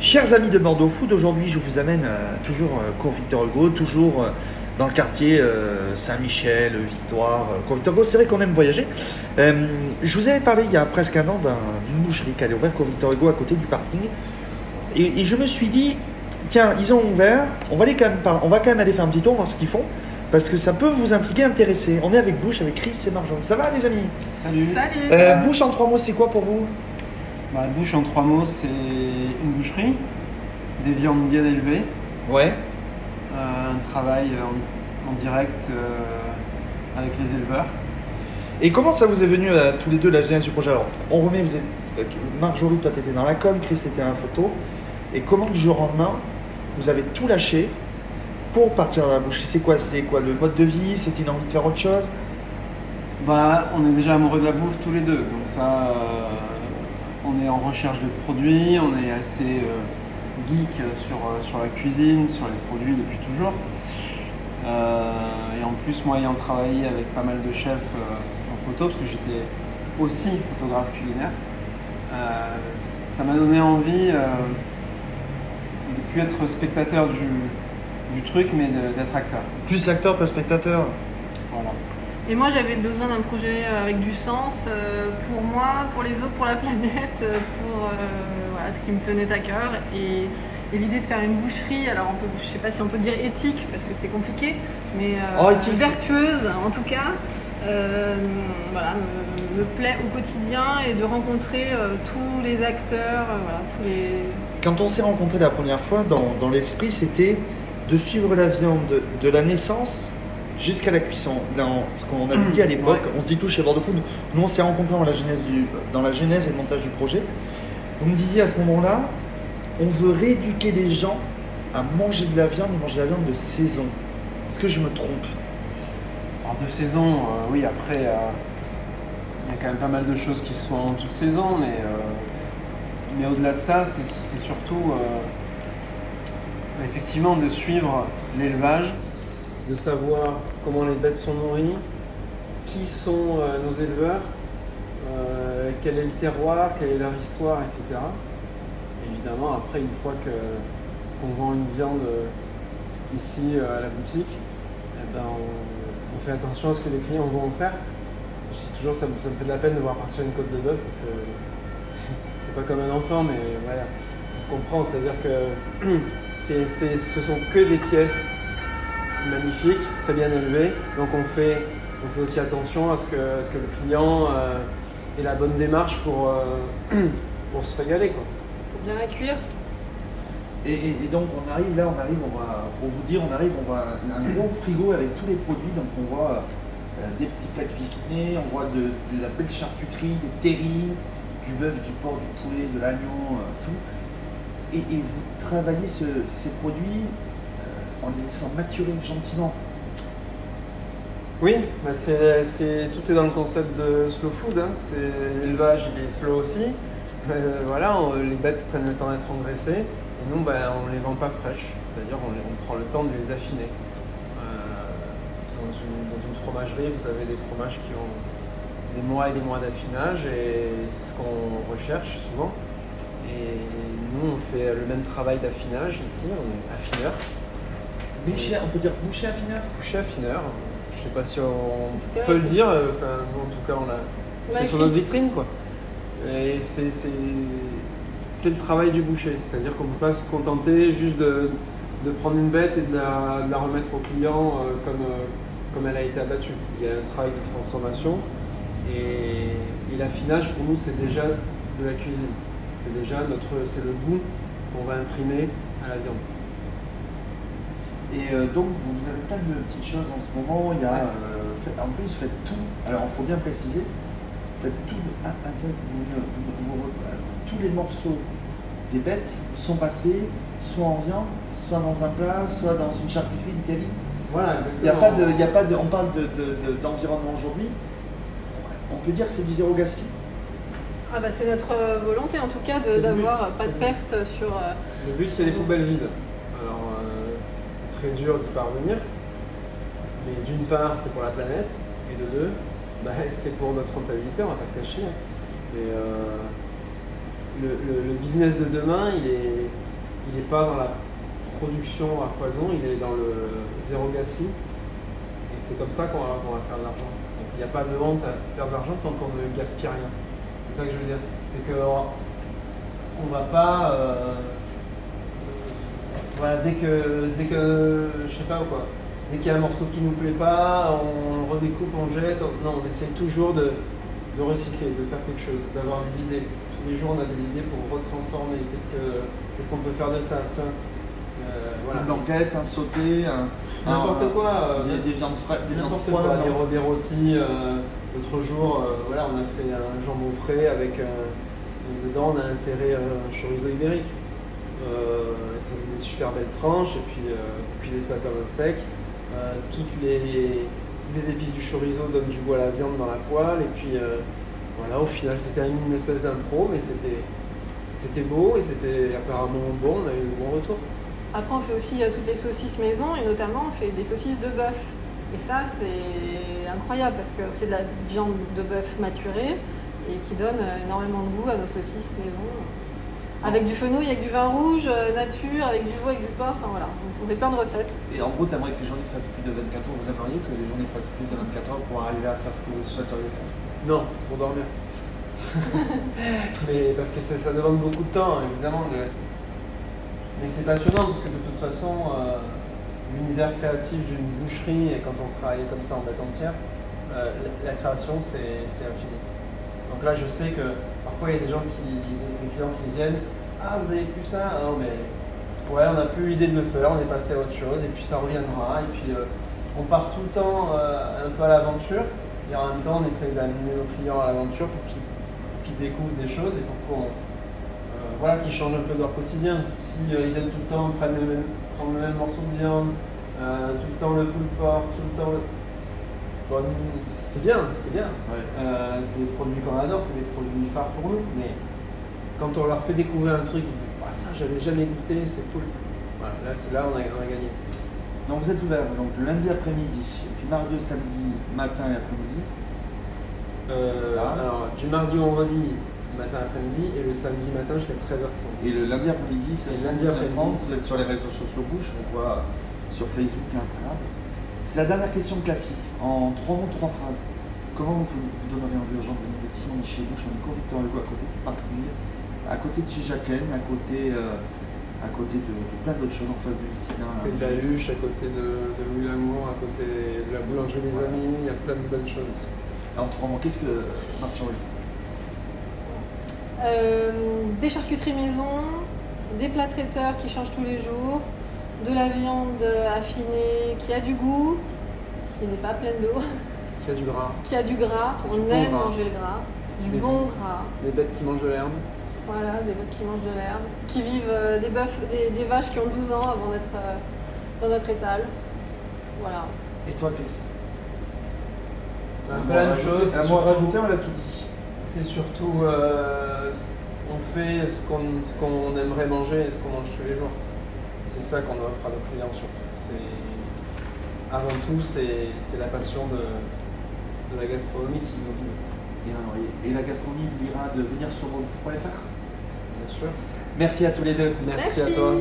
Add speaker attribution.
Speaker 1: Chers amis de Bordeaux Food, aujourd'hui je vous amène euh, toujours euh, cours Victor Hugo, toujours euh, dans le quartier euh, Saint-Michel, Victoire, euh, cours Victor Hugo. C'est vrai qu'on aime voyager. Euh, je vous avais parlé il y a presque un an d'un- d'une boucherie qui allait ouvrir cours Victor Hugo à côté du parking. Et, et je me suis dit, tiens, ils ont ouvert, on va, aller quand même par- on va quand même aller faire un petit tour, voir ce qu'ils font, parce que ça peut vous intriguer, intéresser. On est avec Bouche, avec Chris et Marjolaine. Ça va les amis?
Speaker 2: Salut.
Speaker 3: Salut
Speaker 1: Euh, Bouche en trois mots, c'est quoi pour vous?
Speaker 2: Bah, bouche en trois mots, c'est une boucherie, des viandes bien élevées,
Speaker 1: Ouais.
Speaker 2: euh, un travail en, en direct euh, avec les éleveurs.
Speaker 1: Et comment ça vous est venu à tous les deux la genèse du projet Alors, on remet, vous êtes. euh, Marjorie, toi, tu étais dans la com, Chris, était dans la photo. Et comment, du jour au lendemain, vous avez tout lâché pour partir à la boucherie? C'est quoi C'est quoi le mode de vie? C'était une envie de faire autre chose?
Speaker 2: Bah, on est déjà amoureux de la bouffe tous les deux, donc ça, euh, on est en recherche de produits, on est assez euh, geek sur, euh, sur la cuisine, sur les produits depuis toujours. Euh, et en plus, moi ayant travaillé avec pas mal de chefs en photo, parce que j'étais aussi photographe culinaire, ça m'a donné envie de plus être spectateur du, du truc, mais d'être acteur.
Speaker 1: Plus acteur que spectateur.
Speaker 3: Et moi j'avais besoin d'un projet euh, avec du sens euh, pour moi, pour les autres, pour la planète, euh, pour euh, voilà, ce qui me tenait à cœur. Et, et l'idée de faire une boucherie, alors on peut, je sais pas si on peut dire éthique parce que c'est compliqué, mais euh,
Speaker 1: Oh, éthique,
Speaker 3: vertueuse en tout cas, voilà, me, me plaît au quotidien et de rencontrer tous les acteurs, voilà, tous les,
Speaker 1: Quand on s'est rencontrés la première fois, dans, dans l'esprit, c'était de suivre la viande de, de la naissance jusqu'à la cuisson. Dans ce qu'on avait dit à l'époque,
Speaker 2: Ouais.
Speaker 1: on se dit tout chez Bordeaux Food, nous on s'est rencontrés dans la, genèse du, dans la genèse et le montage du projet. Vous me disiez à ce moment-là, on veut rééduquer les gens à manger de la viande et manger de la viande de saison. Est-ce que je me trompe?
Speaker 2: Alors de saison, euh, oui, après, euh, il y a quand même pas mal de choses qui sont en toute saison, mais, euh, mais au-delà de ça, c'est surtout effectivement de suivre l'élevage, de savoir comment les bêtes sont nourries, qui sont euh, nos éleveurs, euh, quel est le terroir, quelle est leur histoire, etc. Évidemment, après, une fois que qu'on vend une viande euh, ici à la boutique, eh ben, on, fait attention à ce que les clients vont en faire. Je dis toujours, ça, ça me fait de la peine de voir partir une côte de bœuf parce que c'est- pas comme un enfant, mais voilà, on se comprend. C'est-à-dire que ce sont que des pièces magnifiques, très bien élevées. Donc on fait, on fait aussi attention à ce que, à ce que le client euh, ait la bonne démarche pour, euh, pour se régaler. Quoi.
Speaker 3: pour bien la cuire.
Speaker 1: Et, et- et donc on arrive là, on arrive, on va, pour vous dire, on arrive, on voit un gros frigo avec tous les produits, donc on voit euh, des petits plats cuisinés, on voit de, de la belle charcuterie, des terrines, du bœuf, du porc, du poulet, de l'agneau, euh, tout. Et, et vous travaillez ce- ces produits en les laissant maturer gentiment.
Speaker 2: Oui, bah tout est dans le concept de slow food. hein. L'élevage est slow aussi. Euh, voilà, les bêtes prennent le temps d'être engraissées et nous bah, on ne les vend pas fraîches, c'est-à-dire on, prend le temps de les affiner. Euh, dans une fromagerie, vous avez des fromages qui ont des mois et des mois d'affinage et c'est ce qu'on recherche souvent. Et nous on fait le même travail d'affinage ici, on est affineur,
Speaker 1: Boucher, on peut dire boucher affineur
Speaker 2: boucher affineur. Je sais pas si on peut le dire, euh, enfin en tout cas on l'a. C'est sur notre vitrine quoi. Et c'est c'est- c'est le travail du boucher, c'est-à-dire qu'on ne peut pas se contenter juste de, de prendre une bête et de la, de la remettre au client euh, comme, euh, comme elle a été abattue. Il y a un travail de transformation et, et l'affinage pour nous c'est déjà de la cuisine. C'est déjà notre, c'est le goût qu'on va imprimer à la viande.
Speaker 1: Et euh, donc, vous avez plein de petites choses en ce moment. Il y a, euh, fait- en plus, vous faites tout. Alors, il faut bien préciser, vous faites tout de A à Z. Vous, vous- vous- euh, tous les morceaux des bêtes sont passés soit en viande, soit dans un plat, soit dans une charcuterie, une cabine.
Speaker 2: Voilà,
Speaker 1: Il y a pas de, il y a pas de, on parle de, de- de- d'environnement aujourd'hui. On peut dire que c'est du zéro gaspille.
Speaker 3: Ah bah, c'est notre volonté en tout cas d'avoir pas de perte sur.
Speaker 2: Le but, c'est les poubelles vides. Très dur d'y parvenir. Mais d'une part, c'est pour la planète. Et de deux, bah, c'est pour notre rentabilité, on va pas se cacher. Et, euh, le, business de demain, il est, il n'est pas dans la production à foison, il est dans le zéro gaspille. Et c'est comme ça qu'on va, qu'on faire de l'argent. Il n'y a pas de honte à faire de l'argent tant qu'on ne gaspille rien. C'est ça que je veux dire. C'est que on va pas. euh, voilà, dès que, dès que, je sais pas quoi, dès qu'il y a un morceau qui nous plaît pas, on redécoupe, on jette. on- non, on essaie toujours de, de recycler, de faire quelque chose, d'avoir des idées. Tous les jours, on a des idées pour retransformer. Qu'est-ce que, qu'est-ce qu'on peut faire de ça? Tiens, euh, voilà.
Speaker 1: Une blanquette, un sauté, un.
Speaker 2: N'importe quoi. euh,
Speaker 1: Des, des viandes fraîches, des viandes froides.
Speaker 2: quoi, des, rôtis. euh, L'autre jour, euh, voilà, on a fait un jambon frais avec dedans on a inséré un chorizo ibérique. Euh, ça faisait des super belles tranches et puis euh, piler ça comme un steak. Euh, toutes les, les épices du chorizo donnent du goût à la viande dans la poêle et puis euh, voilà, au final c'était une espèce d'impro mais c'était c'était beau et c'était apparemment bon, on a eu de bons retours.
Speaker 3: Après, on fait aussi toutes les saucisses maison et notamment on fait des saucisses de bœuf. Et ça, c'est incroyable parce que c'est de la viande de bœuf maturée et qui donne énormément de goût à nos saucisses maison. Avec du fenouil, avec du vin rouge, euh, nature, avec du veau, avec du porc, enfin voilà. On fait plein de recettes.
Speaker 1: Et en gros, t'aimerais que les journées fassent plus de 24 heures. Vous aimeriez que les journées fassent plus de 24 heures pour arriver à faire ce que vous souhaiteriez faire?
Speaker 2: Non, pour dormir. mais parce que ça, ça demande beaucoup de temps, évidemment. Mais, mais c'est passionnant parce que de toute façon, euh, l'univers créatif d'une boucherie, et quand on travaille comme ça en date entière, euh, la, la création c'est c'est infini. Donc là, je sais que parfois il y a des gens qui, des clients qui viennent, ah vous avez plus ça, non mais ouais, on n'a plus l'idée de le faire, on est passé à autre chose, et puis ça reviendra, et puis euh, on part tout le temps euh, un peu à l'aventure. Et en même temps, on essaye d'amener nos clients à l'aventure pour qu'ils découvrent des choses et pour qu'on euh, voilà, qu'ils changent un peu leur quotidien. Si euh, ils viennent tout le temps prendre le même, prendre le même morceau de viande, tout le temps le pulled pork, tout le temps le... Bon, c'est bien, c'est bien. Euh, c'est des produits qu'on adore, c'est des produits phares pour nous, mais quand on leur fait découvrir un truc, ils disent ah, ça j'avais jamais goûté, c'est cool. Voilà, là c'est là on a, on a gagné.
Speaker 1: Donc vous êtes ouvert donc, le lundi après-midi, du mardi au samedi matin et après-midi.
Speaker 2: Euh,
Speaker 1: ça.
Speaker 2: alors, du mardi au vendredi, matin après-midi, et le samedi matin jusqu'à 13h30.
Speaker 1: Et le lundi après-midi, c'est
Speaker 2: lundi après-midi,
Speaker 1: Vous êtes sur les réseaux sociaux Bouche, on voit sur Facebook et Instagram. C'est la dernière question classique. En trois mots, trois phrases. Comment vous, vous donneriez envie aux gens de venir ici On est chez Bouche, on est convicteur Hugo à côté du parking, à côté de chez Jacqueline, à côté, euh, à côté de, de plein d'autres choses en face du lycéen.
Speaker 2: À côté de la huche, à côté de, de Louis Lamour, à côté de la boulangerie des amis, il y a plein de bonnes choses.
Speaker 1: En trois mots, qu'est-ce que Chambly
Speaker 3: Euh, des charcuteries maison, des plats traiteurs qui changent tous les jours, de la viande affinée qui a du goût, qui n'est pas pleine d'eau,
Speaker 2: y a du gras,
Speaker 3: qui a du gras,
Speaker 2: Du
Speaker 3: on
Speaker 2: bon
Speaker 3: aime
Speaker 2: gras.
Speaker 3: manger le gras, du
Speaker 2: Des-
Speaker 3: bon gras,
Speaker 2: les bêtes qui mangent de l'herbe.
Speaker 3: voilà, des bêtes qui mangent de l'herbe, qui vivent euh, des bœufs, des, des vaches qui ont 12 ans avant d'être euh, dans notre étal. Voilà.
Speaker 1: Et toi, Chris
Speaker 2: Un.
Speaker 1: Un
Speaker 2: c'est
Speaker 1: mot à
Speaker 2: surtout-
Speaker 1: rajouter, on l'a tout dit.
Speaker 2: C'est surtout, euh, on fait ce qu'on ce qu'on aimerait manger et ce qu'on mange tous les jours. C'est ça qu'on offre à nos clients surtout. C'est avant tout c'est c'est la passion de, de la gastronomie qui nous guide,
Speaker 1: Et, et la gastronomie vous dira de venir sur roadfood.fr.
Speaker 2: bien sûr.
Speaker 1: Merci à tous les deux.
Speaker 2: Merci à toi.